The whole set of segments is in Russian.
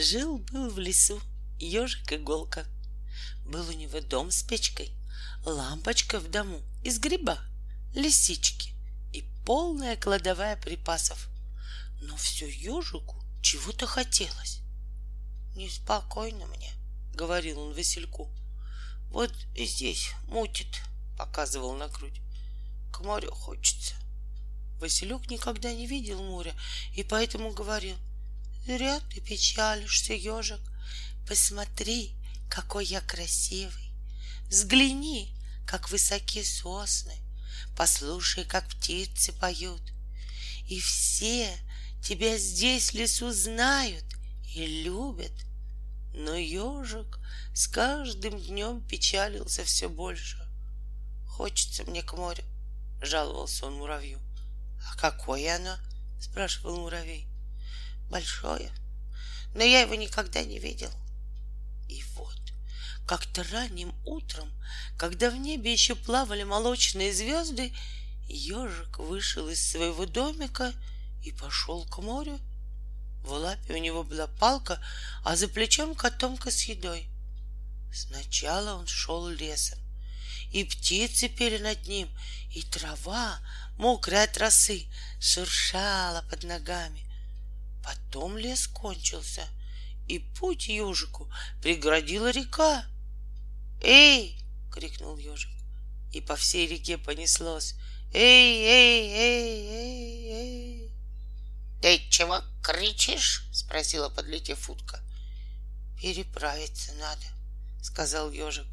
Жил-был в лесу ежик-иголка. Был у него дом с печкой, лампочка в дому из гриба, лисички и полная кладовая припасов. Но все ежику чего-то хотелось. «Неспокойно мне», — говорил он Васильку. «Вот и здесь мутит», — показывал на грудь. «К морю хочется». Василек никогда не видел моря и поэтому говорил, «Зря ты печалишься, ежик. Посмотри, какой я красивый. Взгляни, как высоки сосны. Послушай, как птицы поют. И все тебя здесь в лесу знают и любят. Но ежик с каждым днем печалился все больше. Хочется мне к морю, жаловался он муравью. А какое оно? спрашивал муравей. Большое, но я его никогда не видел. И вот, как-то ранним утром, когда в небе еще плавали молочные звезды, ежик вышел из своего домика и пошел к морю. В лапе у него была палка, а за плечом котомка с едой. Сначала он шел лесом, и птицы пели над ним, и трава, мокрая от росы, шуршала под ногами. Потом лес кончился, и путь ежику преградила река. «Эй!» — крикнул ежик, и по всей реке понеслось. «Эй, эй, эй, эй, эй!» «Ты чего кричишь?» — спросила, подлетев утка. «Переправиться надо», — сказал ежик.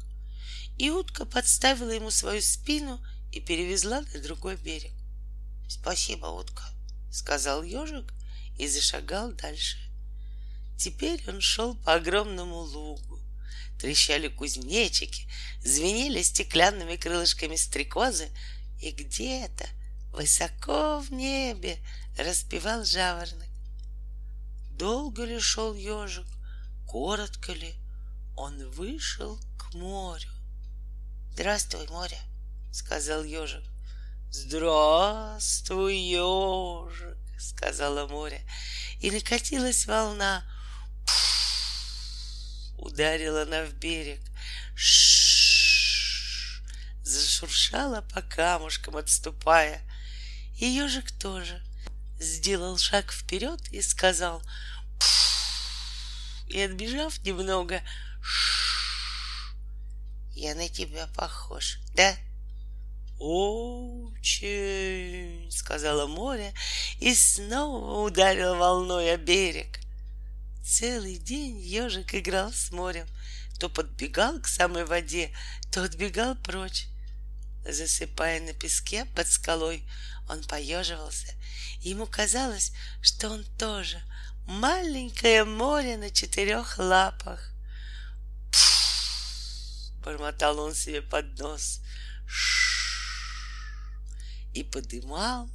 И утка подставила ему свою спину и перевезла на другой берег. «Спасибо, утка», — сказал ежик и зашагал дальше. Теперь он шел по огромному лугу. Трещали кузнечики, звенели стеклянными крылышками стрекозы, и где-то высоко в небе распевал жаворонок. Долго ли шел ежик, коротко ли, он вышел к морю. «Здравствуй, море!» — сказал ежик. «Здравствуй, ежик!» — сказала море, и накатилась волна. Ударила она в берег. Ш зашуршала по камушкам, отступая. И ежик тоже сделал шаг вперед и сказал и, отбежав немного, я на тебя похож, да? Очень, сказала море и снова ударил волной о берег. Целый день ежик играл с морем, то подбегал к самой воде, то отбегал прочь. Засыпая на песке под скалой, он поеживался. Ему казалось, что он тоже маленькое море на четырех лапах. Бормотал он себе под нос. И подымал,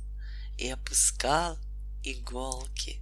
и опускал иголки.